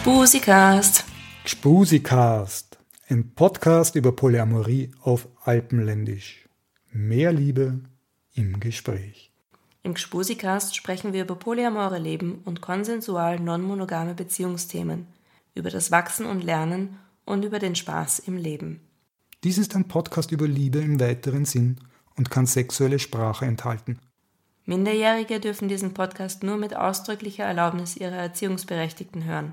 Gspusikast. Gspusikast. Ein Podcast über Polyamorie auf Alpenländisch. Mehr Liebe im Gespräch. Im Gspusikast sprechen wir über polyamore Leben und konsensual non-monogame Beziehungsthemen, über das Wachsen und Lernen und über den Spaß im Leben. Dies ist ein Podcast über Liebe im weiteren Sinn und kann sexuelle Sprache enthalten. Minderjährige dürfen diesen Podcast nur mit ausdrücklicher Erlaubnis ihrer Erziehungsberechtigten hören.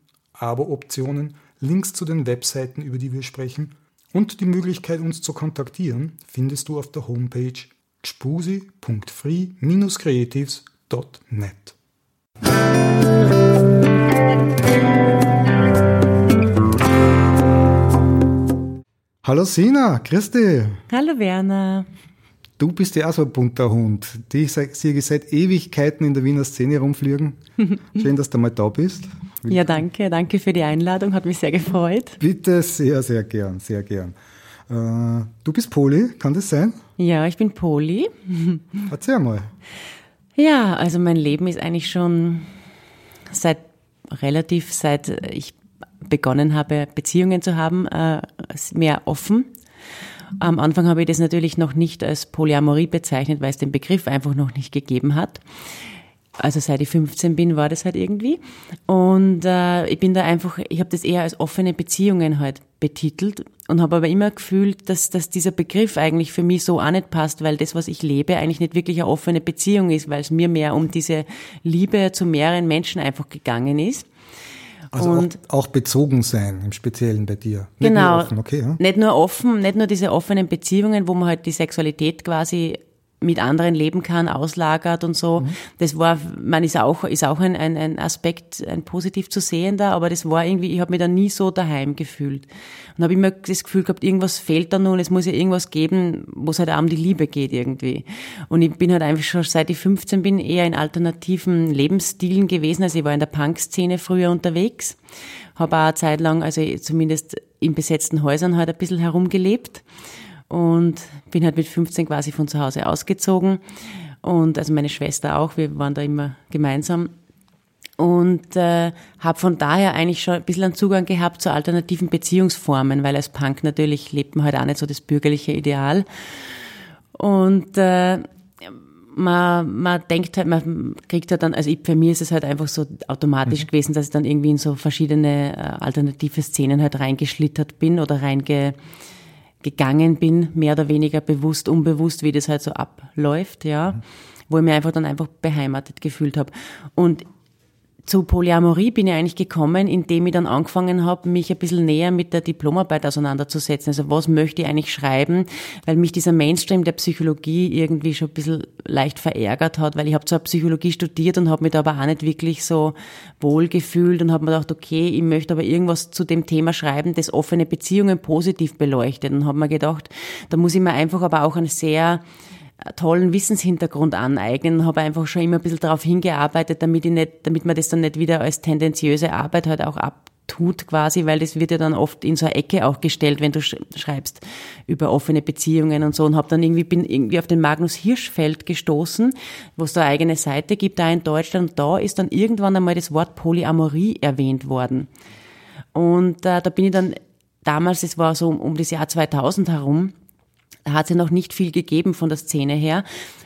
Abo-Optionen, Links zu den Webseiten, über die wir sprechen und die Möglichkeit, uns zu kontaktieren, findest du auf der Homepage gspusi.free-creatives.net. Hallo Sina, dich. Hallo Werner. Du bist ja auch so ein bunter Hund. Die sehe seit Ewigkeiten in der Wiener Szene rumfliegen. Schön, dass du mal da bist. Ja, danke. Danke für die Einladung. Hat mich sehr gefreut. Bitte, sehr, sehr gern, sehr gern. Äh, du bist Poli, kann das sein? Ja, ich bin Poli. Erzähl mal. Ja, also mein Leben ist eigentlich schon seit relativ, seit ich begonnen habe, Beziehungen zu haben, äh, mehr offen. Am Anfang habe ich das natürlich noch nicht als Polyamorie bezeichnet, weil es den Begriff einfach noch nicht gegeben hat. Also seit ich 15 bin, war das halt irgendwie. Und äh, ich bin da einfach, ich habe das eher als offene Beziehungen halt betitelt und habe aber immer gefühlt, dass, dass dieser Begriff eigentlich für mich so auch nicht passt, weil das, was ich lebe, eigentlich nicht wirklich eine offene Beziehung ist, weil es mir mehr um diese Liebe zu mehreren Menschen einfach gegangen ist. Also und auch, auch, bezogen sein, im Speziellen bei dir. Nicht genau. Nur offen, okay, ja? Nicht nur offen, nicht nur diese offenen Beziehungen, wo man halt die Sexualität quasi mit anderen leben kann, auslagert und so. Mhm. Das war, man ist auch, ist auch ein, ein, ein Aspekt, ein positiv zu sehender, aber das war irgendwie, ich habe mich da nie so daheim gefühlt. Und habe immer das Gefühl gehabt, irgendwas fehlt da nun, es muss ja irgendwas geben, wo es halt auch um die Liebe geht irgendwie. Und ich bin halt einfach schon seit ich 15 bin eher in alternativen Lebensstilen gewesen. Also ich war in der Punk-Szene früher unterwegs, habe auch eine Zeit lang, also zumindest in besetzten Häusern halt ein bisschen herumgelebt und bin halt mit 15 quasi von zu Hause ausgezogen. Und also meine Schwester auch, wir waren da immer gemeinsam. Und äh, habe von daher eigentlich schon ein bisschen einen Zugang gehabt zu alternativen Beziehungsformen, weil als Punk natürlich lebt man halt auch nicht so das bürgerliche Ideal. Und äh, man, man denkt halt, man kriegt halt dann, also ich, für mich ist es halt einfach so automatisch mhm. gewesen, dass ich dann irgendwie in so verschiedene äh, alternative Szenen halt reingeschlittert bin oder reinge gegangen bin, mehr oder weniger bewusst, unbewusst, wie das halt so abläuft, ja, mhm. wo ich mir einfach dann einfach beheimatet gefühlt habe. Und zu Polyamorie bin ich eigentlich gekommen, indem ich dann angefangen habe, mich ein bisschen näher mit der Diplomarbeit auseinanderzusetzen. Also was möchte ich eigentlich schreiben, weil mich dieser Mainstream der Psychologie irgendwie schon ein bisschen leicht verärgert hat, weil ich habe zwar Psychologie studiert und habe mich da aber auch nicht wirklich so wohl gefühlt und habe mir gedacht, okay, ich möchte aber irgendwas zu dem Thema schreiben, das offene Beziehungen positiv beleuchtet und habe mir gedacht, da muss ich mir einfach aber auch ein sehr tollen Wissenshintergrund aneignen, habe einfach schon immer ein bisschen darauf hingearbeitet, damit ich nicht, damit man das dann nicht wieder als tendenziöse Arbeit halt auch abtut quasi, weil das wird ja dann oft in so eine Ecke auch gestellt, wenn du schreibst über offene Beziehungen und so und habe dann irgendwie bin irgendwie auf den Magnus Hirschfeld gestoßen, wo es da eine eigene Seite gibt da in Deutschland da ist dann irgendwann einmal das Wort Polyamorie erwähnt worden. Und äh, da bin ich dann damals, es war so um, um das Jahr 2000 herum, hat es ja noch nicht viel gegeben von der Szene her,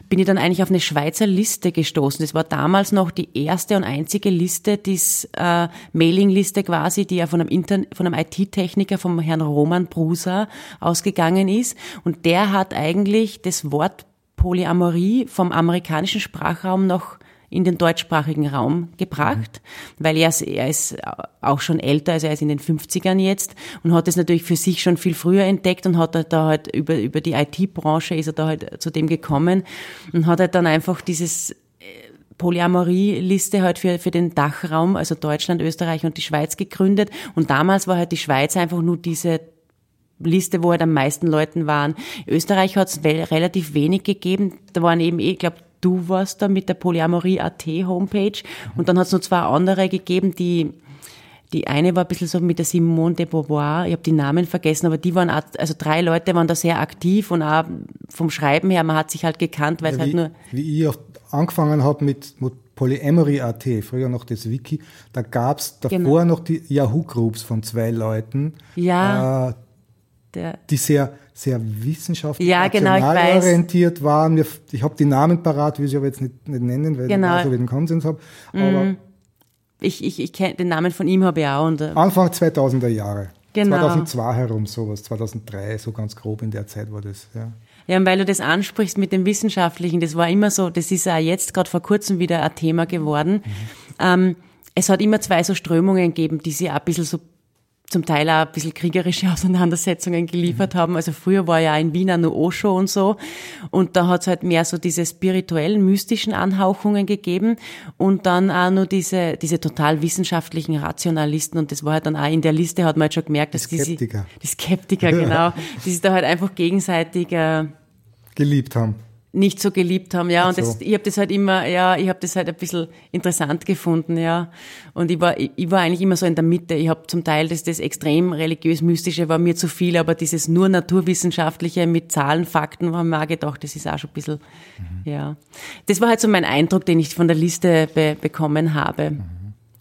bin ich dann eigentlich auf eine Schweizer Liste gestoßen. Das war damals noch die erste und einzige Liste, die äh, Mailingliste quasi, die ja von einem, einem IT-Techniker, vom Herrn Roman Bruser ausgegangen ist. Und der hat eigentlich das Wort Polyamorie vom amerikanischen Sprachraum noch in den deutschsprachigen Raum gebracht, mhm. weil er, er ist auch schon älter, also er ist in den 50ern jetzt und hat es natürlich für sich schon viel früher entdeckt und hat da halt über, über die IT-Branche ist er da halt zu dem gekommen und hat halt dann einfach dieses äh, Polyamorie-Liste halt für, für den Dachraum, also Deutschland, Österreich und die Schweiz gegründet. Und damals war halt die Schweiz einfach nur diese Liste, wo halt am meisten Leuten waren. Österreich hat es relativ wenig gegeben. Da waren eben, eh, ich glaube, du warst da mit der Polyamorie.at Homepage. Und dann hat es noch zwei andere gegeben, die die eine war ein bisschen so mit der Simone de Beauvoir, ich habe die Namen vergessen, aber die waren, auch, also drei Leute waren da sehr aktiv und auch vom Schreiben her, man hat sich halt gekannt, weil ja, es halt nur... Wie ich angefangen habe mit, mit Polyamory.at, früher noch das Wiki, da gab es davor genau. noch die Yahoo-Groups von zwei Leuten, ja, äh, die sehr sehr wissenschaftlich ja, genau, orientiert waren. Ich habe die Namen parat, will ich aber jetzt nicht, nicht nennen, weil genau. ich so den Konsens habe. Aber mm. ich, ich, ich kenne den Namen von ihm habe ich auch. Und, äh, Anfang 2000er Jahre. Genau. 2002 herum sowas, 2003, so ganz grob in der Zeit war das. Ja. Ja, und weil du das ansprichst mit dem Wissenschaftlichen, das war immer so, das ist auch jetzt gerade vor kurzem wieder ein Thema geworden. Mhm. Ähm, es hat immer zwei so Strömungen gegeben, die sich auch ein bisschen so zum Teil auch ein bisschen kriegerische Auseinandersetzungen geliefert mhm. haben. Also früher war ja in Wien auch nur Osho und so. Und da hat es halt mehr so diese spirituellen, mystischen Anhauchungen gegeben und dann auch nur diese, diese total wissenschaftlichen Rationalisten. Und das war halt dann auch in der Liste, hat man halt schon gemerkt, dass die Skeptiker. Die, die Skeptiker, genau, die sich da halt einfach gegenseitig äh, geliebt haben nicht so geliebt haben, ja. Und so. das, ich habe das halt immer, ja, ich habe das halt ein bisschen interessant gefunden, ja. Und ich war, ich, ich war eigentlich immer so in der Mitte. Ich habe zum Teil das, das extrem religiös-mystische war mir zu viel, aber dieses nur naturwissenschaftliche mit Zahlen, Fakten, haben wir auch gedacht, das ist auch schon ein bisschen, mhm. ja. Das war halt so mein Eindruck, den ich von der Liste be bekommen habe. Mhm.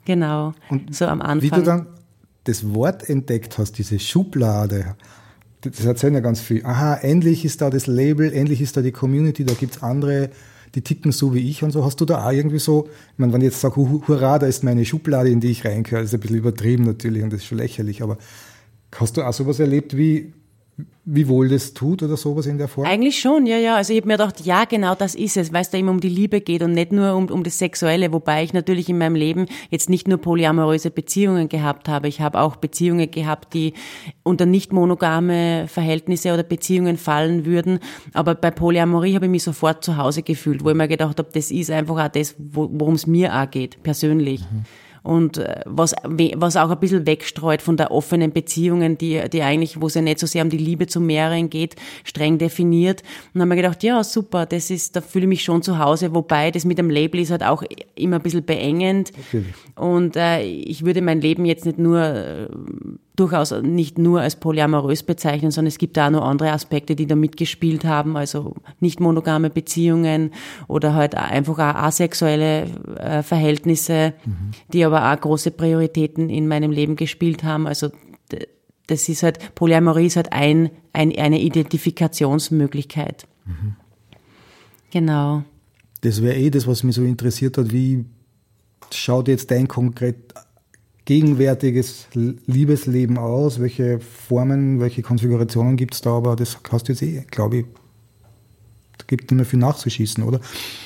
Genau. Und so am Anfang. Wie du dann das Wort entdeckt hast, diese Schublade, das erzählen ja ganz viel. Aha, endlich ist da das Label, endlich ist da die Community, da gibt's andere, die ticken so wie ich und so. Hast du da auch irgendwie so, ich meine, wenn ich jetzt sage, hurra, da ist meine Schublade, in die ich reingehöre, das ist ein bisschen übertrieben natürlich und das ist schon lächerlich, aber hast du auch sowas erlebt wie, wie wohl das tut oder sowas in der Form? Eigentlich schon, ja, ja. Also ich habe mir gedacht, ja, genau das ist es, weil es da immer um die Liebe geht und nicht nur um, um das Sexuelle, wobei ich natürlich in meinem Leben jetzt nicht nur polyamoröse Beziehungen gehabt habe. Ich habe auch Beziehungen gehabt, die unter nicht monogame Verhältnisse oder Beziehungen fallen würden. Aber bei Polyamorie habe ich mich sofort zu Hause gefühlt, wo ich mir gedacht habe, das ist einfach auch das, worum es mir auch geht, persönlich. Mhm und äh, was, was auch ein bisschen wegstreut von der offenen Beziehungen, die, die eigentlich, wo es ja nicht so sehr um die Liebe zu mehreren geht, streng definiert. Und dann haben wir gedacht, ja, super, das ist, da fühle ich mich schon zu Hause, wobei das mit dem Label ist halt auch immer ein bisschen beengend. Okay. Und äh, ich würde mein Leben jetzt nicht nur äh, durchaus nicht nur als polyamorös bezeichnen, sondern es gibt da auch noch andere Aspekte, die da mitgespielt haben, also nicht monogame Beziehungen oder halt einfach auch asexuelle äh, Verhältnisse, mhm. die aber auch große Prioritäten in meinem Leben gespielt haben. Also das ist halt, Polyamorie ist halt ein, ein eine Identifikationsmöglichkeit. Mhm. Genau. Das wäre eh das, was mich so interessiert hat, wie schaut jetzt dein konkret gegenwärtiges Liebesleben aus? Welche Formen, welche Konfigurationen gibt es da? Aber das hast du jetzt eh, glaube ich, da gibt nicht mehr viel nachzuschießen, oder?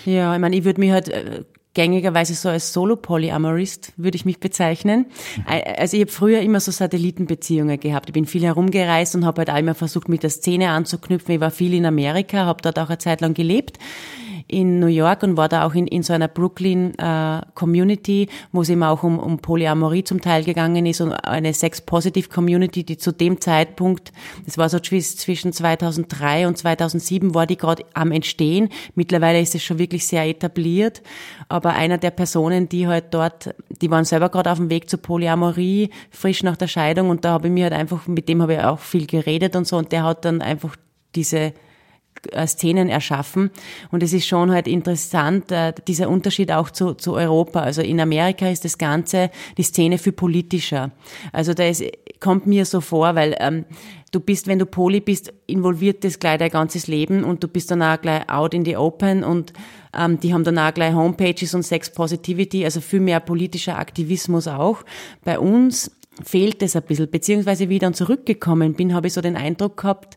Ja, ich meine, ich würde mich halt äh, gängigerweise so als Solo-Polyamorist würde ich mich bezeichnen. Mhm. Also ich habe früher immer so Satellitenbeziehungen gehabt. Ich bin viel herumgereist und habe halt auch immer versucht, mit der Szene anzuknüpfen. Ich war viel in Amerika, habe dort auch eine Zeit lang gelebt in New York und war da auch in, in so einer Brooklyn äh, Community, wo es eben auch um, um Polyamorie zum Teil gegangen ist und eine Sex-Positive Community, die zu dem Zeitpunkt, das war so zwischen 2003 und 2007, war die gerade am Entstehen. Mittlerweile ist es schon wirklich sehr etabliert, aber einer der Personen, die halt dort, die waren selber gerade auf dem Weg zur Polyamorie, frisch nach der Scheidung und da habe ich mir halt einfach, mit dem habe ich auch viel geredet und so und der hat dann einfach diese Szenen erschaffen. Und es ist schon halt interessant, äh, dieser Unterschied auch zu, zu Europa. Also in Amerika ist das Ganze, die Szene viel politischer. Also da ist, kommt mir so vor, weil ähm, du bist, wenn du Poli bist, involviert das gleich dein ganzes Leben und du bist dann auch gleich out in the open und ähm, die haben dann auch gleich Homepages und Sex Positivity, also viel mehr politischer Aktivismus auch. Bei uns fehlt es ein bisschen, beziehungsweise wie ich dann zurückgekommen bin, habe ich so den Eindruck gehabt,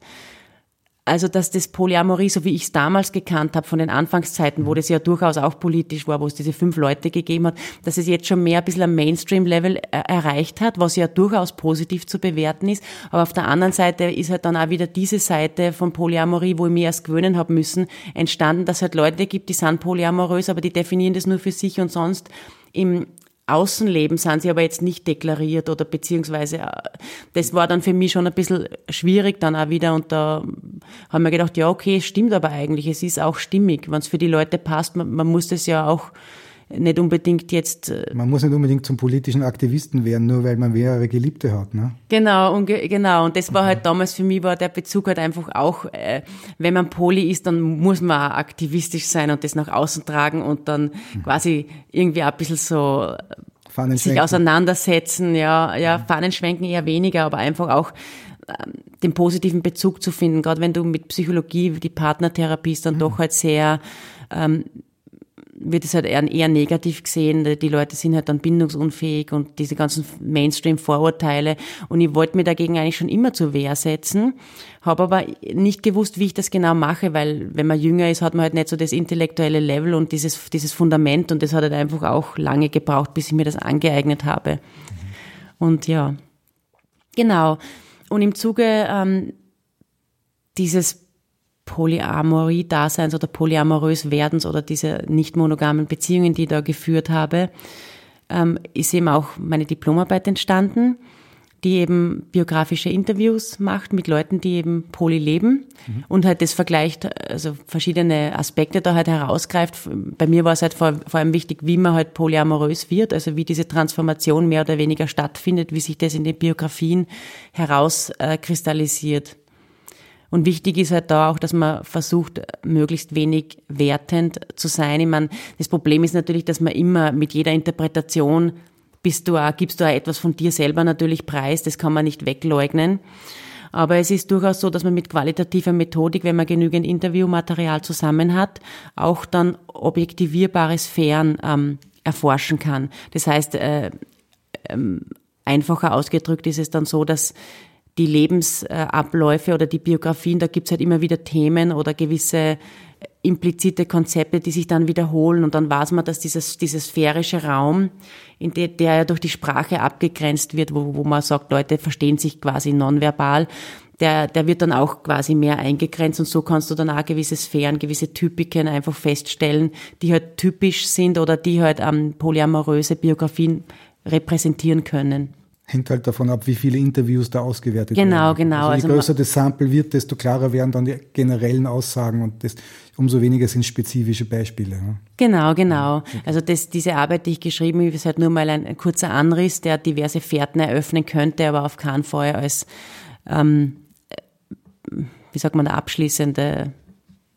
also dass das Polyamorie, so wie ich es damals gekannt habe, von den Anfangszeiten, wo das ja durchaus auch politisch war, wo es diese fünf Leute gegeben hat, dass es jetzt schon mehr ein bisschen am Mainstream-Level äh, erreicht hat, was ja durchaus positiv zu bewerten ist. Aber auf der anderen Seite ist halt dann auch wieder diese Seite von Polyamorie, wo ich mir erst gewöhnen habe müssen, entstanden, dass es halt Leute gibt, die sind polyamorös, aber die definieren das nur für sich und sonst im Außenleben sind sie aber jetzt nicht deklariert oder beziehungsweise äh, das war dann für mich schon ein bisschen schwierig dann auch wieder und da haben wir gedacht, ja okay, stimmt aber eigentlich, es ist auch stimmig, wenn es für die Leute passt, man, man muss das ja auch nicht unbedingt jetzt. Äh, man muss nicht unbedingt zum politischen Aktivisten werden, nur weil man mehrere Geliebte hat, ne? Genau, und genau. Und das war halt damals für mich war der Bezug halt einfach auch, äh, wenn man Poli ist, dann muss man auch aktivistisch sein und das nach außen tragen und dann mhm. quasi irgendwie ein bisschen so äh, sich auseinandersetzen, ja, ja, mhm. Fahnen schwenken eher weniger, aber einfach auch ähm, den positiven Bezug zu finden, gerade wenn du mit Psychologie, die Partnertherapie ist dann mhm. doch halt sehr ähm, wird es halt eher, eher negativ gesehen. Die Leute sind halt dann bindungsunfähig und diese ganzen Mainstream-Vorurteile. Und ich wollte mir dagegen eigentlich schon immer zur Wehr setzen, habe aber nicht gewusst, wie ich das genau mache, weil wenn man jünger ist, hat man halt nicht so das intellektuelle Level und dieses, dieses Fundament und das hat halt einfach auch lange gebraucht, bis ich mir das angeeignet habe. Und ja, genau. Und im Zuge ähm, dieses Polyamorie-Daseins oder polyamorös Werdens oder diese nicht monogamen Beziehungen, die ich da geführt habe, ähm, ist eben auch meine Diplomarbeit entstanden, die eben biografische Interviews macht mit Leuten, die eben poly leben mhm. und halt das vergleicht, also verschiedene Aspekte da halt herausgreift. Bei mir war es halt vor, vor allem wichtig, wie man halt polyamorös wird, also wie diese Transformation mehr oder weniger stattfindet, wie sich das in den Biografien herauskristallisiert. Und wichtig ist halt da auch, dass man versucht, möglichst wenig wertend zu sein. Ich meine, das Problem ist natürlich, dass man immer mit jeder Interpretation bist du auch, gibst du auch etwas von dir selber natürlich preis. Das kann man nicht wegleugnen. Aber es ist durchaus so, dass man mit qualitativer Methodik, wenn man genügend Interviewmaterial zusammen hat, auch dann objektivierbare Sphären ähm, erforschen kann. Das heißt, äh, ähm, einfacher ausgedrückt ist es dann so, dass die Lebensabläufe oder die Biografien, da gibt's halt immer wieder Themen oder gewisse implizite Konzepte, die sich dann wiederholen. Und dann weiß man, dass dieses, dieses sphärische Raum, in der, der ja durch die Sprache abgegrenzt wird, wo, wo man sagt, Leute verstehen sich quasi nonverbal, der, der wird dann auch quasi mehr eingegrenzt. Und so kannst du dann auch gewisse Sphären, gewisse Typiken einfach feststellen, die halt typisch sind oder die halt ähm, polyamoröse Biografien repräsentieren können hängt halt davon ab, wie viele Interviews da ausgewertet genau, werden. Genau, genau. Also je größer das Sample wird, desto klarer werden dann die generellen Aussagen und das, umso weniger sind spezifische Beispiele. Ne? Genau, genau. Okay. Also das, diese Arbeit, die ich geschrieben habe, ist halt nur mal ein, ein, kurzer Anriss, der diverse Fährten eröffnen könnte, aber auf keinen Fall als, ähm, wie sagt man, abschließende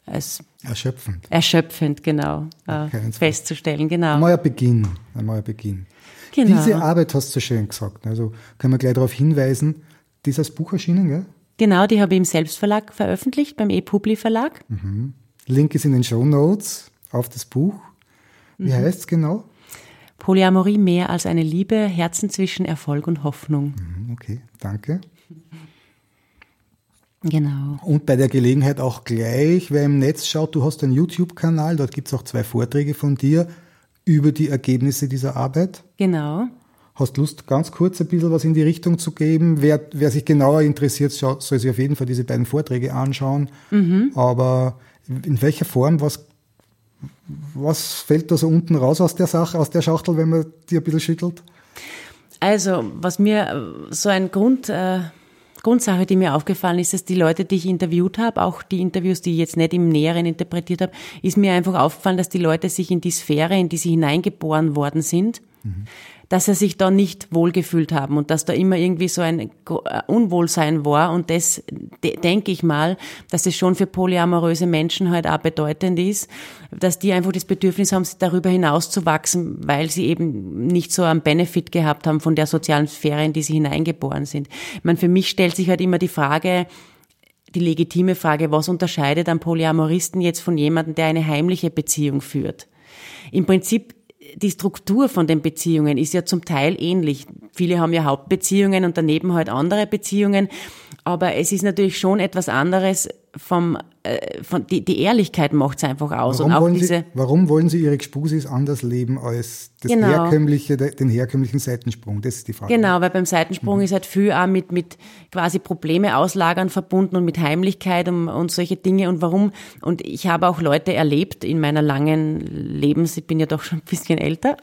als erschöpfend. Erschöpfend, genau. Äh, festzustellen, genau. Ein neuer Beginn. Ein neuer Beginn. Genau. Diese Arbeit hast du schön gesagt. Also können wir gleich darauf hinweisen, die ist als Buch erschienen, gell? Genau, die habe ich im Selbstverlag veröffentlicht, beim ePubli Verlag. Mhm. Link ist in den Show Notes auf das Buch. Wie mhm. heißt es genau? Polyamorie mehr als eine Liebe, Herzen zwischen Erfolg und Hoffnung. Mhm, okay, danke. Genau. Und bei der Gelegenheit auch gleich, wer im Netz schaut, du hast einen YouTube-Kanal, dort gibt es auch zwei Vorträge von dir über die Ergebnisse dieser Arbeit. Genau. Hast Lust, ganz kurz ein bisschen was in die Richtung zu geben? Wer, wer sich genauer interessiert, soll sich auf jeden Fall diese beiden Vorträge anschauen. Mhm. Aber in welcher Form, was, was fällt da so unten raus aus der Sache, aus der Schachtel, wenn man die ein bisschen schüttelt? Also, was mir so ein Grund, äh, Grundsache, die mir aufgefallen ist, dass die Leute, die ich interviewt habe, auch die Interviews, die ich jetzt nicht im Näheren interpretiert habe, ist mir einfach aufgefallen, dass die Leute sich in die Sphäre, in die sie hineingeboren worden sind, mhm dass sie sich da nicht wohlgefühlt haben und dass da immer irgendwie so ein äh, Unwohlsein war. Und das denke ich mal, dass es schon für polyamoröse Menschen halt auch bedeutend ist, dass die einfach das Bedürfnis haben, darüber hinaus zu wachsen, weil sie eben nicht so einen Benefit gehabt haben von der sozialen Sphäre, in die sie hineingeboren sind. Ich meine, für mich stellt sich halt immer die Frage, die legitime Frage, was unterscheidet einen Polyamoristen jetzt von jemandem, der eine heimliche Beziehung führt? Im Prinzip die Struktur von den Beziehungen ist ja zum Teil ähnlich. Viele haben ja Hauptbeziehungen und daneben halt andere Beziehungen. Aber es ist natürlich schon etwas anderes, vom, äh, von, die, die Ehrlichkeit macht es einfach aus. Warum, und auch wollen diese, Sie, warum wollen Sie Ihre Gspusis anders leben als das Genau. herkömmliche, den herkömmlichen Seitensprung? Das ist die Frage. Genau, weil beim Seitensprung ist halt viel auch mit, mit quasi Probleme auslagern verbunden und mit Heimlichkeit und, und solche Dinge und warum. Und ich habe auch Leute erlebt in meiner langen Lebens, ich bin ja doch schon ein bisschen älter,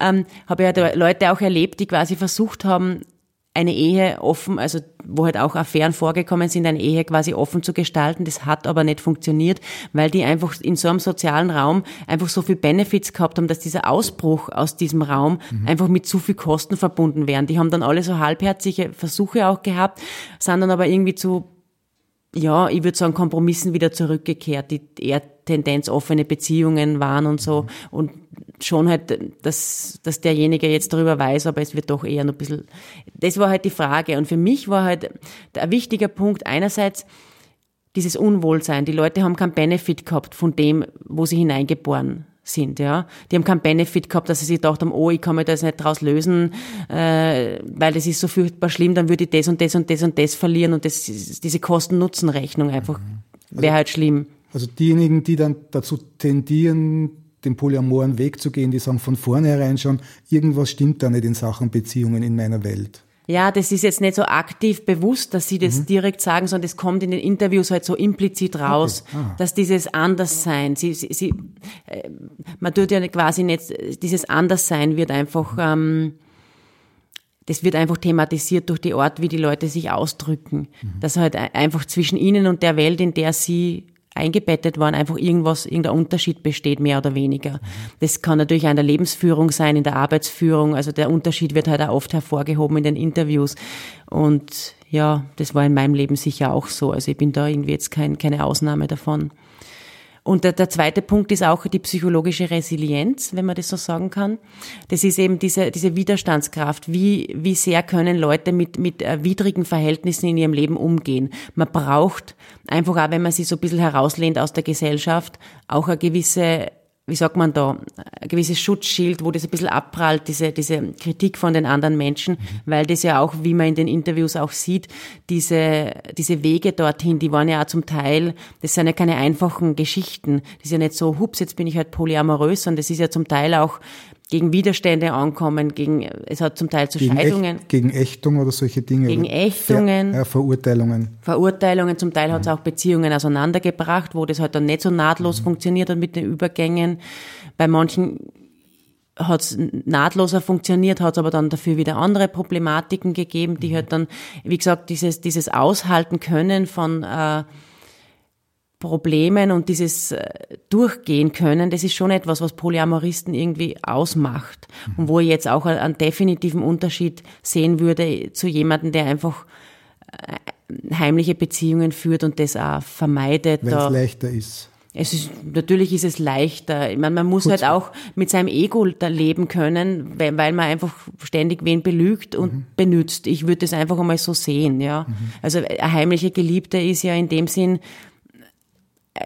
ähm, habe ja Leute auch erlebt, die quasi versucht haben, eine Ehe offen, also wo halt auch Affären vorgekommen sind, eine Ehe quasi offen zu gestalten. Das hat aber nicht funktioniert, weil die einfach in so einem sozialen Raum einfach so viel Benefits gehabt haben, dass dieser Ausbruch aus diesem Raum einfach mit zu viel Kosten verbunden wären. Die haben dann alle so halbherzige Versuche auch gehabt, sind dann aber irgendwie zu ja, ich würde sagen, Kompromissen wieder zurückgekehrt, die eher Tendenz offene Beziehungen waren und so. Und schon halt, dass, dass derjenige jetzt darüber weiß, aber es wird doch eher noch ein bisschen, das war halt die Frage. Und für mich war halt ein wichtiger Punkt einerseits dieses Unwohlsein. Die Leute haben keinen Benefit gehabt von dem, wo sie hineingeboren sind, ja. Die haben keinen Benefit gehabt, dass sie sich gedacht haben, oh, ich kann mich da jetzt nicht draus lösen, äh, weil das ist so furchtbar schlimm, dann würde ich das und das und das und das verlieren und das, diese Kosten-Nutzen-Rechnung einfach wäre halt schlimm. Also diejenigen, die dann dazu tendieren, den polyamoren Weg zu gehen, die sagen von vornherein schon, irgendwas stimmt da nicht in Sachen Beziehungen in meiner Welt. Ja, das ist jetzt nicht so aktiv bewusst, dass sie das direkt sagen, sondern das kommt in den Interviews halt so implizit raus, Ah. dass dieses Anderssein, sie, sie, sie, äh, man tut ja quasi nicht, dieses Anderssein wird einfach, ähm, das wird einfach thematisiert durch die Art, wie die Leute sich ausdrücken. Dass halt ein- einfach zwischen ihnen und der Welt, in der sie eingebettet waren, einfach irgendwas, irgendein Unterschied besteht, mehr oder weniger. Das kann natürlich auch in der Lebensführung sein, in der Arbeitsführung. Also der Unterschied wird halt auch oft hervorgehoben in den Interviews. Und ja, das war in meinem Leben sicher auch so. Also ich bin da irgendwie jetzt kein, keine Ausnahme davon. Und der, der zweite Punkt ist auch die psychologische Resilienz, wenn man das so sagen kann. Das ist eben diese, diese Widerstandskraft. Wie, wie sehr können Leute mit, mit äh, widrigen Verhältnissen in ihrem Leben umgehen? Man braucht einfach auch, wenn man sich so ein bisschen herauslehnt aus der Gesellschaft, auch eine gewisse wie sagt man da, ein gewisses Schutzschild, wo das ein bisschen abprallt, diese, diese Kritik von den anderen Menschen, weil das ja auch, wie man in den Interviews auch sieht, diese, diese Wege dorthin, die waren ja auch zum Teil, das sind ja keine einfachen Geschichten. Das ist ja nicht so, hups, jetzt bin ich halt polyamorös, sondern das ist ja zum Teil auch gegen Widerstände ankommen, gegen, es hat zum Teil zu Gegen, Scheidungen. Echt, gegen Ächtung oder solche Dinge. Gegen Ächtungen. Ver, äh, Verurteilungen. Verurteilungen, zum Teil hat es auch Beziehungen auseinandergebracht, wo das halt dann nicht so nahtlos funktioniert hat mit den Übergängen. Bei manchen hat es nahtloser funktioniert, hat es aber dann dafür wieder andere Problematiken gegeben, die halt dann, wie gesagt, dieses, dieses Aushalten können von äh, Problemen und dieses äh, Durchgehen können, das ist schon etwas, was Polyamoristen irgendwie ausmacht. Und wo ich jetzt auch einen, definitiven Unterschied sehen würde zu jemandem, der einfach äh, heimliche Beziehungen führt und das auch vermeidet. Weil es leichter ist. es ist, natürlich ist es leichter. Ich meine, man muss halt auch mit seinem Ego da leben können, weil, weil man einfach ständig wen belügt und benützt. Ich würde das einfach einmal so sehen, ja. Also eine heimliche Geliebte ist ja in dem Sinn,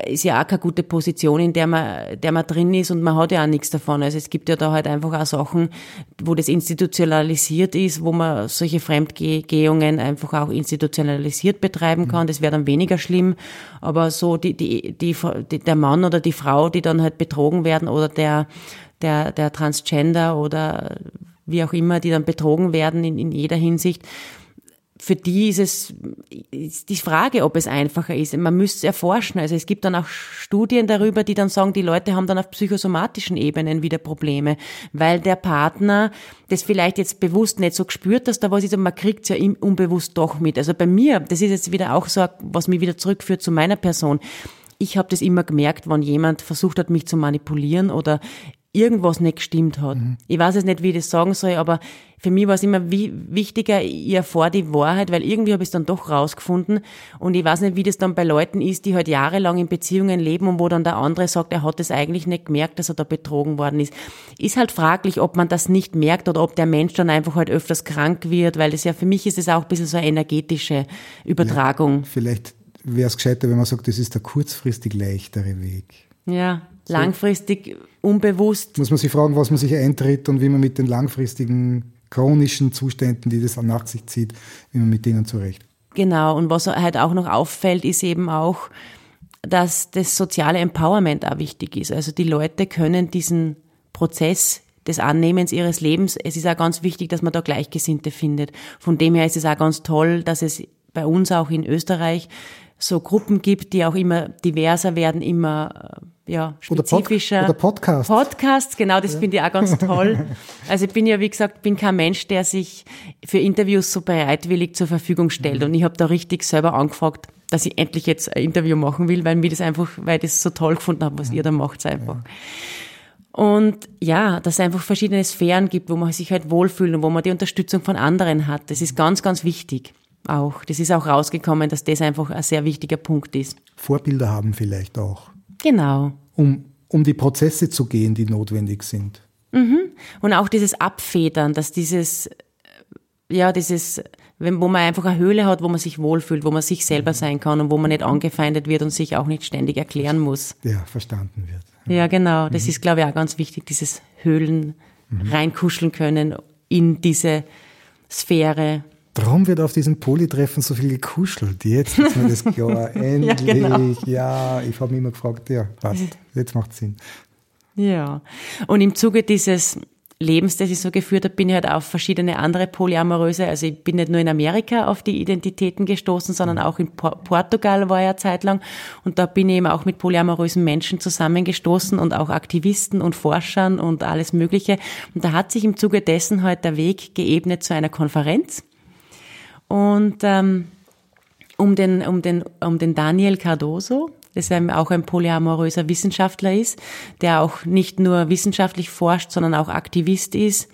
ist ja auch keine gute Position, in der man, der man drin ist und man hat ja auch nichts davon. Also es gibt ja da halt einfach auch Sachen, wo das institutionalisiert ist, wo man solche Fremdgehungen einfach auch institutionalisiert betreiben kann. Das wäre dann weniger schlimm. Aber so die, die, die, die, der Mann oder die Frau, die dann halt betrogen werden oder der, der, der Transgender oder wie auch immer, die dann betrogen werden in, in jeder Hinsicht, für die ist es ist die Frage, ob es einfacher ist. Man müsste es erforschen. Also es gibt dann auch Studien darüber, die dann sagen, die Leute haben dann auf psychosomatischen Ebenen wieder Probleme, weil der Partner das vielleicht jetzt bewusst nicht so gespürt, dass da was ist, aber man kriegt es ja unbewusst doch mit. Also bei mir, das ist jetzt wieder auch so, was mich wieder zurückführt zu meiner Person. Ich habe das immer gemerkt, wenn jemand versucht hat, mich zu manipulieren oder irgendwas nicht gestimmt hat. Ich weiß jetzt nicht, wie ich das sagen soll, aber für mich war es immer wie, wichtiger, ich erfahre die Wahrheit, weil irgendwie habe ich es dann doch rausgefunden und ich weiß nicht, wie das dann bei Leuten ist, die halt jahrelang in Beziehungen leben und wo dann der andere sagt, er hat es eigentlich nicht gemerkt, dass er da betrogen worden ist. Ist halt fraglich, ob man das nicht merkt oder ob der Mensch dann einfach halt öfters krank wird, weil das ja für mich ist es auch ein bisschen so eine energetische Übertragung. Vielleicht wäre es gescheiter, wenn man sagt, das ist der kurzfristig leichtere Weg. Ja, langfristig unbewusst Muss man sich fragen, was man sich eintritt und wie man mit den langfristigen chronischen Zuständen, die das nach sich zieht, wie man mit denen zurecht Genau, und was halt auch noch auffällt, ist eben auch, dass das soziale Empowerment auch wichtig ist. Also die Leute können diesen Prozess des Annehmens ihres Lebens, es ist auch ganz wichtig, dass man da Gleichgesinnte findet. Von dem her ist es auch ganz toll, dass es bei uns auch in Österreich so Gruppen gibt, die auch immer diverser werden, immer ja, spezifischer. Oder, Pod Podcasts. Podcasts, genau, das ja. finde ich auch ganz toll. Also ich bin ja, wie gesagt, bin kein Mensch, der sich für Interviews so bereitwillig zur Verfügung stellt. Mhm. Und ich habe da richtig selber angefragt, dass ich endlich jetzt ein Interview machen will, weil mir das einfach, weil ich das so toll gefunden habe, was mhm. ihr da macht einfach. Ja. Und ja, dass es einfach verschiedene Sphären gibt, wo man sich halt wohlfühlt und wo man die Unterstützung von anderen hat. Das ist ganz, ganz wichtig. Auch. Das ist auch rausgekommen, dass das einfach ein sehr wichtiger Punkt ist. Vorbilder haben vielleicht auch. Genau. Um, um die Prozesse zu gehen, die notwendig sind. Mhm. Und auch dieses Abfedern, dass dieses, ja, dieses, wenn, wo man einfach eine Höhle hat, wo man sich wohlfühlt, wo man sich selber sein kann und wo man nicht angefeindet wird und sich auch nicht ständig erklären muss. Ja, verstanden wird. Ja, genau. Das mhm. ist, glaube ich, auch ganz wichtig, dieses Höhlen mhm. reinkuscheln können in diese Sphäre. Darum wird auf diesem Polytreffen so viel gekuschelt. Jetzt ist mir das klar. Endlich. ja, genau. ja, ich habe mich immer gefragt, ja, passt. Jetzt macht Sinn. Ja. Und im Zuge dieses Lebens, das ich so geführt habe, bin ich halt auf verschiedene andere polyamoröse, also ich bin nicht nur in Amerika auf die Identitäten gestoßen, sondern auch in Portugal war ich eine Zeit lang und da bin ich eben auch mit polyamorösen Menschen zusammengestoßen und auch Aktivisten und Forschern und alles Mögliche. Und da hat sich im Zuge dessen halt der Weg geebnet zu einer Konferenz und ähm, um den, um den, um den Daniel Cardoso, das auch ein polyamoröser Wissenschaftler ist, der auch nicht nur wissenschaftlich forscht, sondern auch Aktivist ist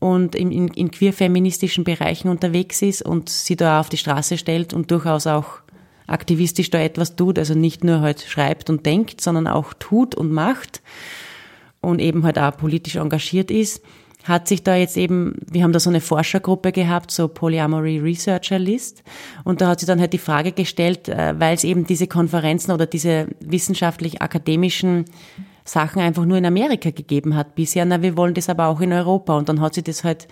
und in, in, in queer-feministischen Bereichen unterwegs ist und sie da auf die Straße stellt und durchaus auch aktivistisch da etwas tut, also nicht nur halt schreibt und denkt, sondern auch tut und macht und eben halt auch politisch engagiert ist hat sich da jetzt eben, wir haben da so eine Forschergruppe gehabt, so Polyamory Researcher List, und da hat sie dann halt die Frage gestellt, äh, weil es eben diese Konferenzen oder diese wissenschaftlich-akademischen Sachen einfach nur in Amerika gegeben hat bisher, na, wir wollen das aber auch in Europa. Und dann hat sie das halt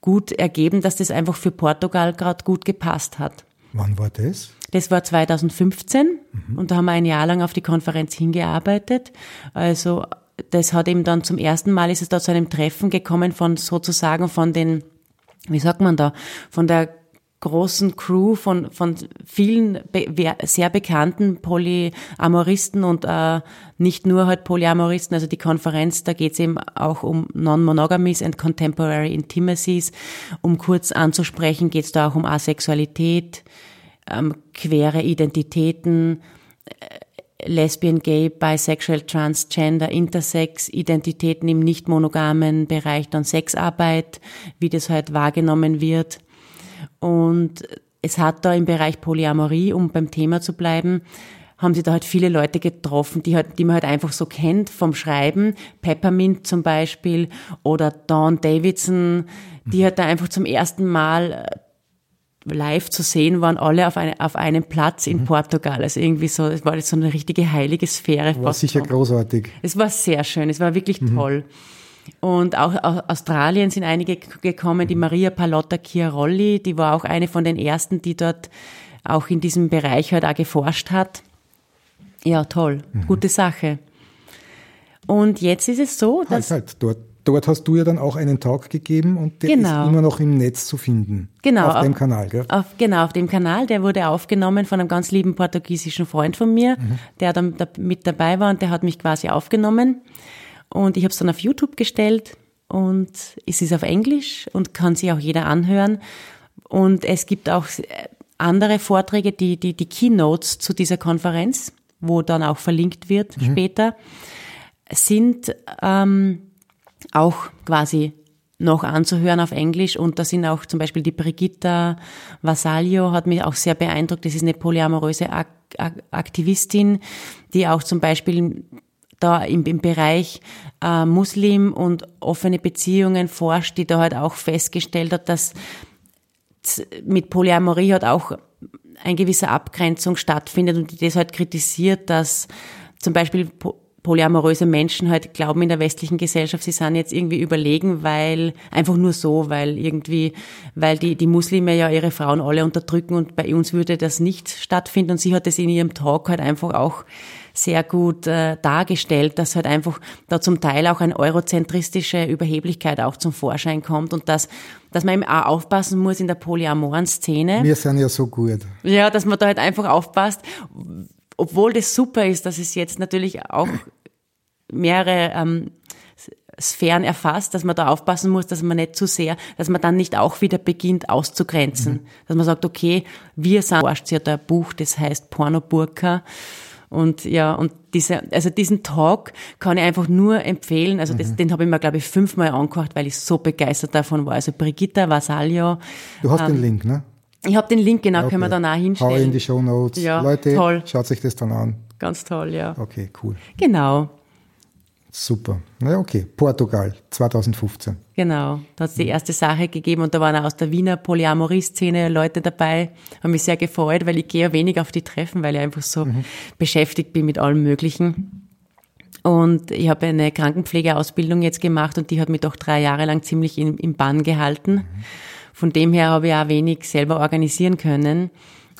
gut ergeben, dass das einfach für Portugal gerade gut gepasst hat. Wann war das? Das war 2015 mhm. und da haben wir ein Jahr lang auf die Konferenz hingearbeitet. Also das hat eben dann zum ersten Mal ist es da zu einem Treffen gekommen von sozusagen von den, wie sagt man da, von der großen Crew von, von vielen be sehr bekannten Polyamoristen und äh, nicht nur halt Polyamoristen, also die Konferenz, da geht es eben auch um Non-Monogamies and Contemporary Intimacies. Um kurz anzusprechen, geht es da auch um Asexualität, ähm, quere Identitäten, äh, Lesbian, Gay, Bisexual, Transgender, Intersex, Identitäten im nicht monogamen Bereich, dann Sexarbeit, wie das halt wahrgenommen wird. Und es hat da im Bereich Polyamorie, um beim Thema zu bleiben, haben sie da halt viele Leute getroffen, die, halt, die man halt einfach so kennt vom Schreiben. Peppermint zum Beispiel oder Dawn Davidson, die halt da einfach zum ersten Mal live zu sehen waren, alle auf, eine, auf einem Platz in mhm. Portugal. Also irgendwie so, es war jetzt so eine richtige heilige Sphäre. War sicher schon. großartig. Es war sehr schön, es war wirklich mhm. toll. Und auch aus Australien sind einige gekommen, die Maria Palotta Chiarolli, die war auch eine von den ersten, die dort auch in diesem Bereich halt auch geforscht hat. Ja, toll, mhm. gute Sache. Und jetzt ist es so, dass... Halt, halt dort dort hast du ja dann auch einen Talk gegeben und der genau. ist immer noch im Netz zu finden. Genau. Auf, auf dem Kanal, gell? Auf, genau, auf dem Kanal. Der wurde aufgenommen von einem ganz lieben portugiesischen Freund von mir, mhm. der dann da mit dabei war und der hat mich quasi aufgenommen. Und ich habe es dann auf YouTube gestellt und es ist auf Englisch und kann sich auch jeder anhören. Und es gibt auch andere Vorträge, die, die, die Keynotes zu dieser Konferenz, wo dann auch verlinkt wird mhm. später, sind ähm, auch quasi noch anzuhören auf Englisch und da sind auch zum Beispiel die Brigitta Vasalio hat mich auch sehr beeindruckt. Das ist eine polyamoröse Ak Ak Aktivistin, die auch zum Beispiel da im, im Bereich äh, Muslim und offene Beziehungen forscht, die da halt auch festgestellt hat, dass mit Polyamorie halt auch eine gewisse Abgrenzung stattfindet und die das halt kritisiert, dass zum Beispiel polyamoröse Menschen halt glauben in der westlichen Gesellschaft, sie sind jetzt irgendwie überlegen, weil einfach nur so, weil irgendwie, weil die, die Muslime ja ihre Frauen alle unterdrücken und bei uns würde das nicht stattfinden. Und sie hat es in ihrem Talk halt einfach auch sehr gut äh, dargestellt, dass halt einfach da zum Teil auch eine eurozentristische Überheblichkeit auch zum Vorschein kommt und dass, dass man eben auch aufpassen muss in der polyamoren Szene. Wir sind ja so gut. Ja, dass man da halt einfach aufpasst, obwohl das super ist, dass es jetzt natürlich auch mehrere ähm, Sphären erfasst, dass man da aufpassen muss, dass man nicht zu sehr, dass man dann nicht auch wieder beginnt auszugrenzen. Mhm. Dass man sagt, okay, wir sind, sie hat ein Buch, das heißt Pornoburka. Und ja, und diese, also diesen Talk kann ich einfach nur empfehlen. Also das, mhm. den habe ich mir, glaube ich, fünfmal angehört, weil ich so begeistert davon war. Also Brigitta Vasalio. Du hast ähm, den Link, ne? Ich habe den Link, genau, okay. können wir dann auch hinstellen. Hau in die Show Notes. Ja, Leute, toll. schaut sich das dann an. Ganz toll, ja. Okay, cool. Genau. Super. Na ja, okay. Portugal, 2015. Genau. Da hat es die erste Sache gegeben und da waren auch aus der Wiener Polyamorie-Szene Leute dabei. Haben mich sehr gefreut, weil ich gehe ja wenig auf die Treffen, weil ich einfach so mhm. beschäftigt bin mit allem Möglichen. Und ich habe eine Krankenpflegeausbildung jetzt gemacht und die hat mich doch drei Jahre lang ziemlich im, im Bann gehalten. Mhm. Von dem her habe ich auch wenig selber organisieren können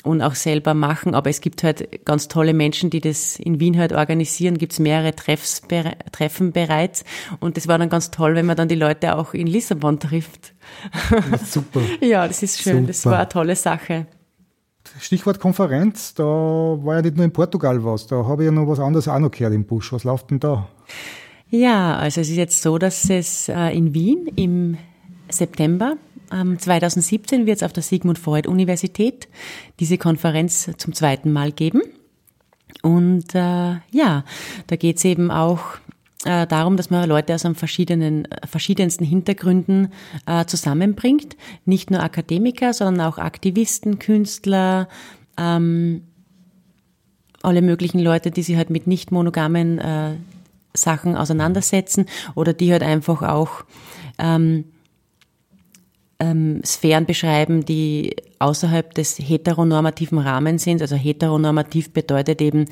und auch selber machen. Aber es gibt halt ganz tolle Menschen, die das in Wien halt organisieren. Gibt es mehrere Treffs, Treffen bereits. Und das war dann ganz toll, wenn man dann die Leute auch in Lissabon trifft. Ja, super. ja, das ist schön. Super. Das war eine tolle Sache. Stichwort Konferenz, da war ja nicht nur in Portugal was, da habe ich ja noch was anderes auch noch gehört im Busch. Was läuft denn da? Ja, also es ist jetzt so, dass es äh, in Wien im September 2017 wird es auf der Sigmund Freud Universität diese Konferenz zum zweiten Mal geben. Und äh, ja, da geht es eben auch äh, darum, dass man Leute aus verschiedenen, verschiedensten Hintergründen äh, zusammenbringt. Nicht nur Akademiker, sondern auch Aktivisten, Künstler, ähm, alle möglichen Leute, die sich halt mit nicht monogamen äh, Sachen auseinandersetzen oder die halt einfach auch ähm, ähm, Sphären beschreiben, die außerhalb des heteronormativen Rahmens sind. Also heteronormativ bedeutet eben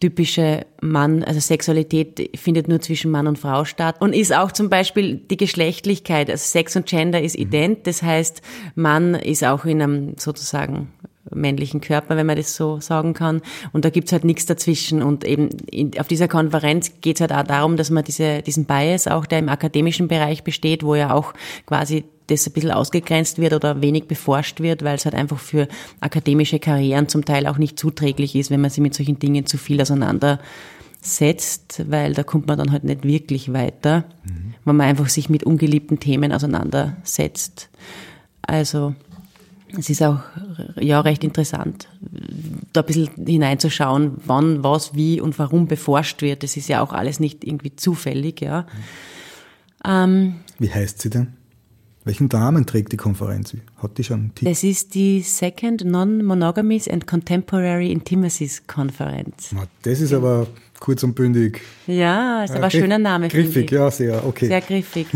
typische Mann, also Sexualität findet nur zwischen Mann und Frau statt und ist auch zum Beispiel die Geschlechtlichkeit, also Sex und Gender ist ident, das heißt, Mann ist auch in einem sozusagen männlichen Körper, wenn man das so sagen kann. Und da gibt's halt nichts dazwischen. Und eben in, auf dieser Konferenz geht's halt auch darum, dass man diese, diesen Bias auch, der im akademischen Bereich besteht, wo ja auch quasi das ein bisschen ausgegrenzt wird oder wenig beforscht wird, weil es halt einfach für akademische Karrieren zum Teil auch nicht zuträglich ist, wenn man sich mit solchen Dingen zu viel auseinandersetzt, weil da kommt man dann halt nicht wirklich weiter, mhm. wenn man einfach sich mit ungeliebten Themen auseinandersetzt. Also es ist auch ja recht interessant, da ein bisschen hineinzuschauen, wann, was, wie und warum beforscht wird. Das ist ja auch alles nicht irgendwie zufällig, ja. Ähm, wie heißt sie denn? Welchen Namen trägt die Konferenz? Hat die schon Titel? Das ist die Second Non-Monogamous and Contemporary Intimacies Konferenz. Das ist aber kurz und bündig. Ja, ist aber ein schöner Name. Griffig, ja, sehr, okay. Sehr griffig.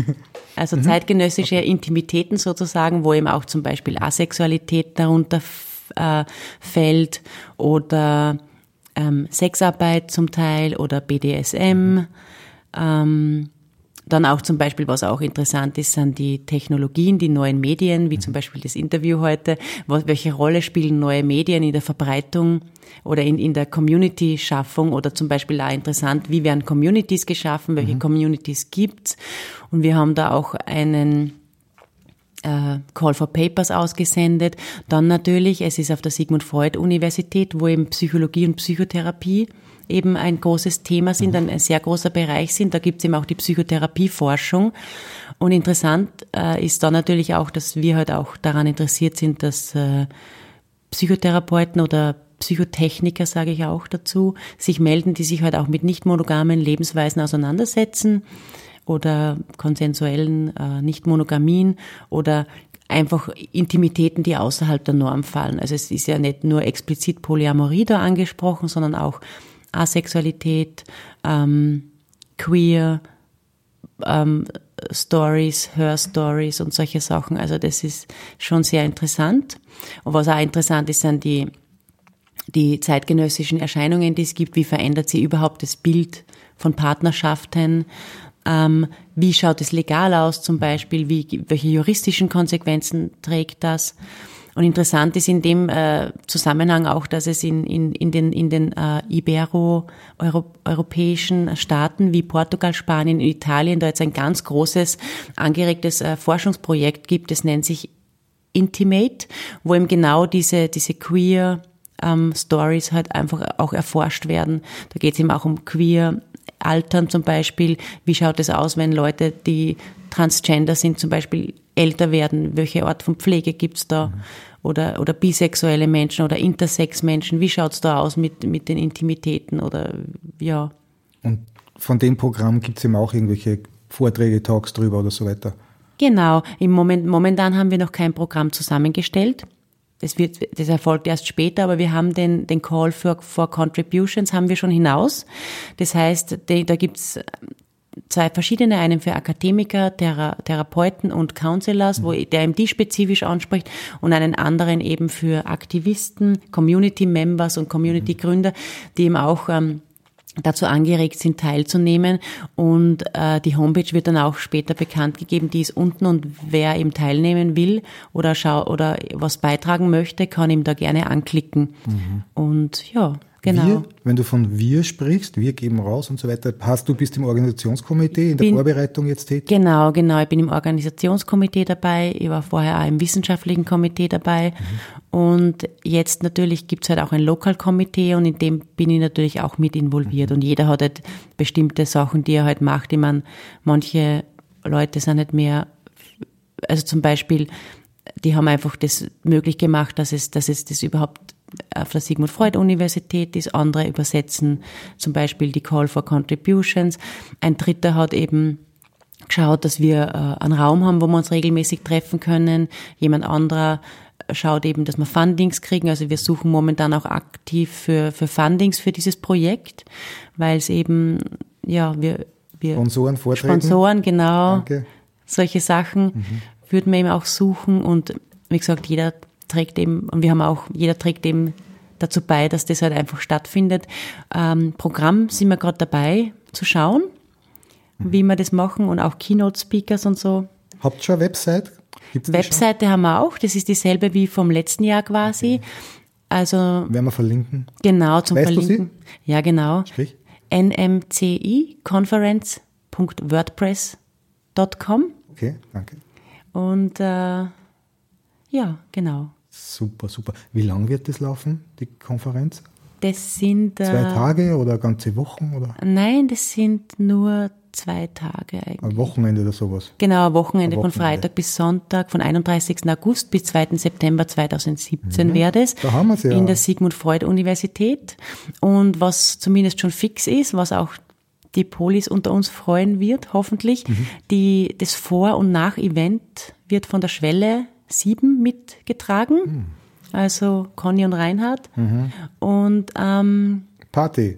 Also mhm. zeitgenössische Intimitäten sozusagen, wo eben auch zum Beispiel Asexualität darunter äh, fällt oder ähm, Sexarbeit zum Teil oder BDSM. Ähm, dann auch zum Beispiel, was auch interessant ist, sind die Technologien, die neuen Medien, wie zum Beispiel das Interview heute. Welche Rolle spielen neue Medien in der Verbreitung oder in, in der Community-Schaffung oder zum Beispiel auch interessant, wie werden Communities geschaffen, welche mhm. Communities gibt's? Und wir haben da auch einen äh, Call for Papers ausgesendet. Dann natürlich, es ist auf der Sigmund Freud Universität, wo eben Psychologie und Psychotherapie eben ein großes Thema sind, ein, sehr großer Bereich sind. Da gibt es eben auch die Psychotherapieforschung. Und interessant äh, ist da natürlich auch, dass wir halt auch daran interessiert sind, dass äh, Psychotherapeuten oder Psychotechniker, sage ich auch dazu, sich melden, die sich halt auch mit nicht monogamen Lebensweisen auseinandersetzen oder konsensuellen äh, Nicht-Monogamien oder einfach Intimitäten, die außerhalb der Norm fallen. Also es ist ja nicht nur explizit Polyamorie da angesprochen, sondern auch Asexualität, ähm, Queer, ähm, Stories, Hörstories und solche Sachen. Also das ist schon sehr interessant. Und was auch interessant ist, sind die, die zeitgenössischen Erscheinungen, die es gibt. Wie verändert sie überhaupt das Bild von Partnerschaften. Ähm, wie schaut es legal aus zum Beispiel? Wie, welche juristischen Konsequenzen trägt das? Und interessant ist in dem äh, Zusammenhang auch, dass es in, in, in den, in den äh, Ibero-europäischen Staaten wie Portugal, Spanien, Italien da jetzt ein ganz großes angeregtes äh, Forschungsprojekt gibt. Das nennt sich Intimate, wo eben genau diese, diese queer ähm, Stories halt einfach auch erforscht werden. Da geht es eben auch um queer Altern zum Beispiel. Wie schaut es aus, wenn Leute, die transgender sind, zum Beispiel älter werden? Welche Art von Pflege gibt's da? Mhm. Oder, oder bisexuelle Menschen oder Intersex-Menschen? Wie schaut's da aus mit, mit den Intimitäten? Oder ja. Und von dem Programm gibt's eben auch irgendwelche Vorträge, Talks drüber oder so weiter? Genau. Im Moment, momentan haben wir noch kein Programm zusammengestellt. Das, wird, das erfolgt erst später, aber wir haben den, den Call for, for Contributions haben wir schon hinaus. Das heißt, da gibt's zwei verschiedene, einen für Akademiker, Thera Therapeuten und Counselors, wo der MD spezifisch anspricht und einen anderen eben für Aktivisten, Community Members und Community Gründer, die eben auch ähm, dazu angeregt sind, teilzunehmen. Und äh, die Homepage wird dann auch später bekannt gegeben. Die ist unten und wer eben teilnehmen will oder schau oder was beitragen möchte, kann ihm da gerne anklicken. Mhm. Und ja. Genau. Wir, wenn du von wir sprichst, wir geben raus und so weiter, hast du bist im Organisationskomitee in der bin, Vorbereitung jetzt tätig? Genau, genau. Ich bin im Organisationskomitee dabei. Ich war vorher auch im wissenschaftlichen Komitee dabei. Mhm. Und jetzt natürlich gibt's halt auch ein Lokalkomitee und in dem bin ich natürlich auch mit involviert. Mhm. Und jeder hat halt bestimmte Sachen, die er halt macht. Ich meine, manche Leute sind nicht mehr, also zum Beispiel, die haben einfach das möglich gemacht, dass es, dass es das überhaupt auf der Sigmund Freud Universität ist, andere übersetzen zum Beispiel die Call for Contributions. Ein dritter hat eben geschaut, dass wir äh, einen Raum haben, wo wir uns regelmäßig treffen können. Jemand anderer schaut eben, dass wir Fundings kriegen. Also wir suchen momentan auch aktiv für, für Fundings für dieses Projekt, weil es eben, ja, wir, wir Sponsoren vortreten. Sponsoren, genau. Danke. Solche Sachen mhm. würden wir eben auch suchen und wie gesagt, jeder trägt eben, und wir haben auch, jeder trägt eben dazu bei, dass das halt einfach stattfindet. Ähm, Programm sind wir gerade dabei zu schauen, mhm. wie wir das machen und auch Keynote-Speakers und so. Habt ihr schon eine Website? Gibt's Webseite haben wir auch, das ist dieselbe wie vom letzten Jahr quasi. Okay. Also. Werden wir verlinken? Genau, zum weißt Verlinken. Ja, genau. Sprich. nmci conference.wordpress.com. Okay, danke. Und äh, ja, genau. Super, super. Wie lang wird das laufen, die Konferenz? Das sind. Zwei äh, Tage oder ganze Wochen? Oder? Nein, das sind nur zwei Tage eigentlich. Ein Wochenende oder sowas? Genau, ein Wochenende, Wochenende. von Freitag bis Sonntag, von 31. August bis 2. September 2017 mhm. wäre das. Da haben wir ja. In der Sigmund Freud Universität. Und was zumindest schon fix ist, was auch die Polis unter uns freuen wird, hoffentlich, mhm. die, das Vor- und Nach-Event wird von der Schwelle sieben mitgetragen. Mhm. Also Conny und Reinhard. Mhm. Und ähm, Party.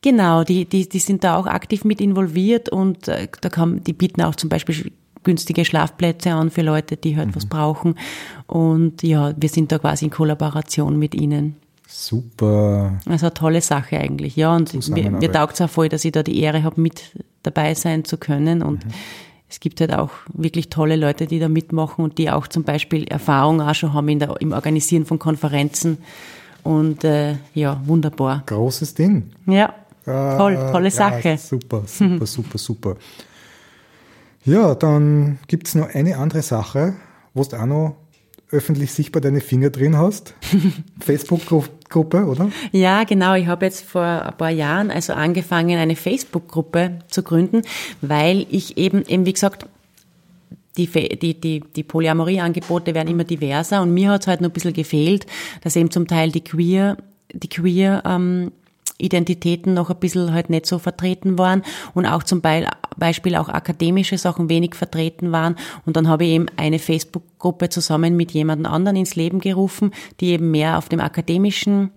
Genau, die, die, die sind da auch aktiv mit involviert und äh, da kann, die bieten auch zum Beispiel günstige Schlafplätze an für Leute, die halt mhm. was brauchen. Und ja, wir sind da quasi in Kollaboration mit ihnen. Super. Also eine tolle Sache eigentlich, ja. Und mir, mir taugt es auch voll, dass ich da die Ehre habe, mit dabei sein zu können. Und mhm es gibt halt auch wirklich tolle Leute, die da mitmachen und die auch zum Beispiel Erfahrung auch schon haben in der, im Organisieren von Konferenzen. Und äh, ja, wunderbar. Großes Ding. Ja, toll, tolle Sache. Ja, super, super, super, super. Ja, dann gibt es noch eine andere Sache, wo du auch noch öffentlich sichtbar deine Finger drin hast. Facebook-Gruppe, oder? Ja, genau. Ich habe jetzt vor ein paar Jahren also angefangen, eine Facebook-Gruppe zu gründen, weil ich eben, eben wie gesagt, die, die, die, die Polyamorie-Angebote werden immer diverser und mir hat es halt noch ein bisschen gefehlt, dass eben zum Teil die Queer, die Queer ähm, Identitäten noch ein bisschen halt nicht so vertreten waren und auch zum Beispiel auch akademische Sachen wenig vertreten waren. Und dann habe ich eben eine Facebook-Gruppe zusammen mit jemand anderen ins Leben gerufen, die eben mehr auf dem akademischen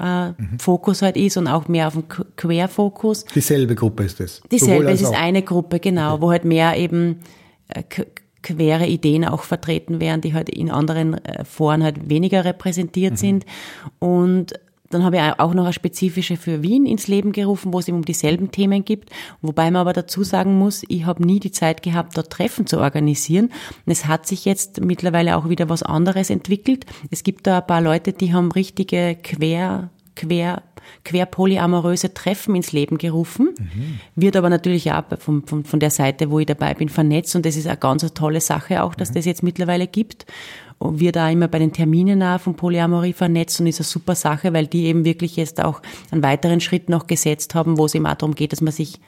äh, mhm. Fokus halt ist und auch mehr auf dem Querfokus. Dieselbe Gruppe ist es? Dieselbe, es ist eine Gruppe, genau, okay. wo halt mehr eben äh, quere Ideen auch vertreten werden, die halt in anderen äh, Foren halt weniger repräsentiert mhm. sind. Und dann habe ich auch noch eine spezifische für Wien ins Leben gerufen, wo es eben um dieselben Themen gibt. Wobei man aber dazu sagen muss, ich habe nie die Zeit gehabt, dort Treffen zu organisieren. Und es hat sich jetzt mittlerweile auch wieder was anderes entwickelt. Es gibt da ein paar Leute, die haben richtige quer, quer querpolyamoröse Treffen ins Leben gerufen, mhm. wird aber natürlich auch von, von, von der Seite, wo ich dabei bin, vernetzt und das ist eine ganz tolle Sache auch, dass mhm. das jetzt mittlerweile gibt wir da immer bei den Terminen auch von Polyamorie vernetzt und ist eine super Sache, weil die eben wirklich jetzt auch einen weiteren Schritt noch gesetzt haben, wo es eben auch darum geht, dass man sich,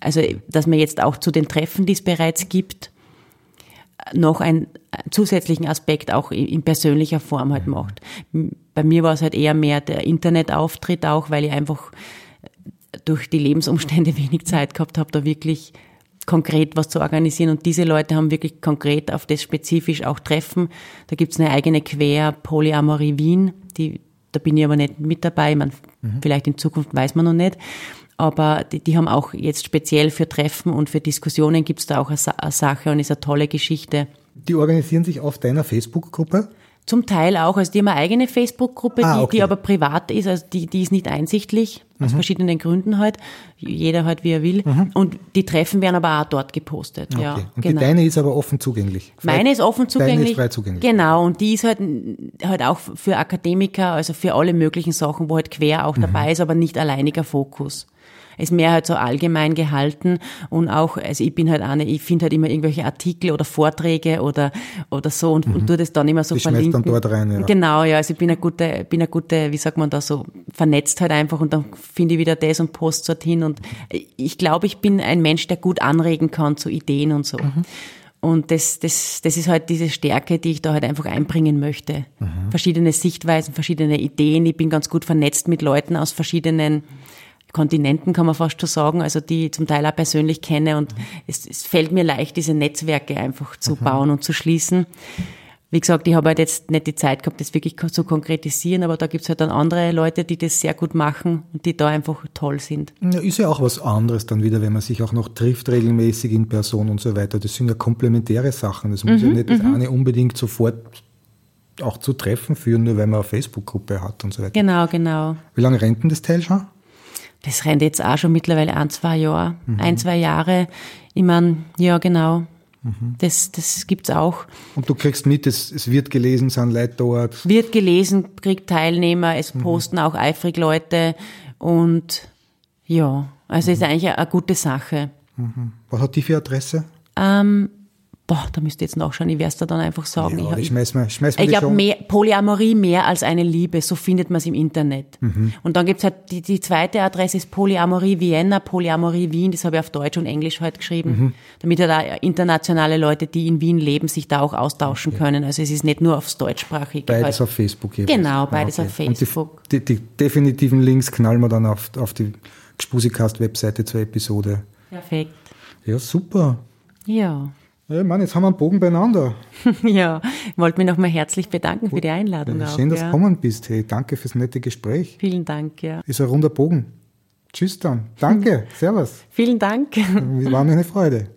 also dass man jetzt auch zu den Treffen, die es bereits gibt, noch einen zusätzlichen Aspekt auch in persönlicher Form halt macht. Bei mir war es halt eher mehr der Internetauftritt auch, weil ich einfach durch die Lebensumstände wenig Zeit gehabt habe, da wirklich konkret was zu organisieren. Und diese Leute haben wirklich konkret auf das spezifisch auch Treffen. Da gibt es eine eigene Quer Polyamorie Wien, die, da bin ich aber nicht mit dabei. Man, mhm. Vielleicht in Zukunft weiß man noch nicht. Aber die, die haben auch jetzt speziell für Treffen und für Diskussionen gibt es da auch eine, eine Sache und ist eine tolle Geschichte. Die organisieren sich auf deiner Facebook-Gruppe? Zum Teil auch. Also die haben eine eigene Facebook-Gruppe, ah, okay. die, die aber privat ist, also die, die ist nicht einsichtlich, mhm. aus verschiedenen Gründen halt. Jeder halt, wie er will. Mhm. Und die Treffen werden aber auch dort gepostet. Okay. Ja, und genau. die deine ist aber offen zugänglich. Frei, Meine ist offen zugänglich. Deine ist frei zugänglich. Genau. Und die ist halt, halt auch für Akademiker, also für alle möglichen Sachen, wo halt quer auch mhm. dabei ist, aber nicht alleiniger Fokus ist mehr halt so allgemein gehalten und auch, also ich bin halt eine, ich finde halt immer irgendwelche Artikel oder Vorträge oder, oder so und, mhm. und tue das dann immer so die verlinken. dann dort rein, ja. Genau, ja, also ich bin eine gute, bin eine gute, wie sagt man da so, vernetzt halt einfach und dann finde ich wieder das und post dorthin und ich glaube, ich bin ein Mensch, der gut anregen kann zu Ideen und so. Mhm. Und das, das, das ist halt diese Stärke, die ich da halt einfach einbringen möchte. Mhm. Verschiedene Sichtweisen, verschiedene Ideen. Ich bin ganz gut vernetzt mit Leuten aus verschiedenen Kontinenten, kann man fast schon sagen, also die ich zum Teil auch persönlich kenne und mhm. es, es, fällt mir leicht, diese Netzwerke einfach zu mhm. bauen und zu schließen. Wie gesagt, ich habe halt jetzt nicht die Zeit gehabt, das wirklich zu konkretisieren, aber da gibt's halt dann andere Leute, die das sehr gut machen und die da einfach toll sind. Ja, ist ja auch was anderes dann wieder, wenn man sich auch noch trifft regelmäßig in Person und so weiter. Das sind ja komplementäre Sachen. Das muss mhm, ja nicht das mhm. eine unbedingt sofort auch zu Treffen führen, nur weil man eine Facebook-Gruppe hat und so weiter. Genau, genau. Wie lange rennt denn das Teil schon? Das rennt jetzt auch schon mittlerweile ein, zwei Jahre, mhm. ein, zwei Jahre. Ich meine, ja, genau. Mhm. Das, das gibt's auch. Und du kriegst mit, es, es wird gelesen, sind Leute dort. Wird gelesen, kriegt Teilnehmer, es mhm. posten auch eifrig Leute und ja, also ist eigentlich eine, eine gute Sache. Mhm. Was hat die für Adresse? Ähm, boah, da müsst ihr jetzt nachschauen, ich werde es da dann einfach sagen. Ja, ich schmeiß mal, schmeiß mal ich glaube, Polyamorie mehr als eine Liebe, so findet man es im Internet. Mhm. Und dann gibt's halt, die, die zweite Adresse ist Polyamorie Vienna, Polyamorie Wien, das habe ich auf Deutsch und Englisch heute geschrieben, mhm. damit halt da internationale Leute, die in Wien leben, sich da auch austauschen okay. können. Also es ist nicht nur aufs deutschsprachige. Beides halt. auf Facebook jeweils. Genau, beides ah, okay. auf Facebook. Die, die, die, definitiven Links knallen wir dann auf, auf die Spusikast-Webseite zur Episode. Perfekt. Ja, super. Ja. Ja, Mann, jetzt haben wir einen Bogen beieinander. ja, ich wollte mich nochmal herzlich bedanken für die Einladung. Ja, schön, auch, dass ja. du gekommen bist. Hey, danke fürs nette Gespräch. Vielen Dank, ja. Ist ein runder Bogen. Tschüss dann. Danke. Servus. Vielen Dank. War mir eine Freude.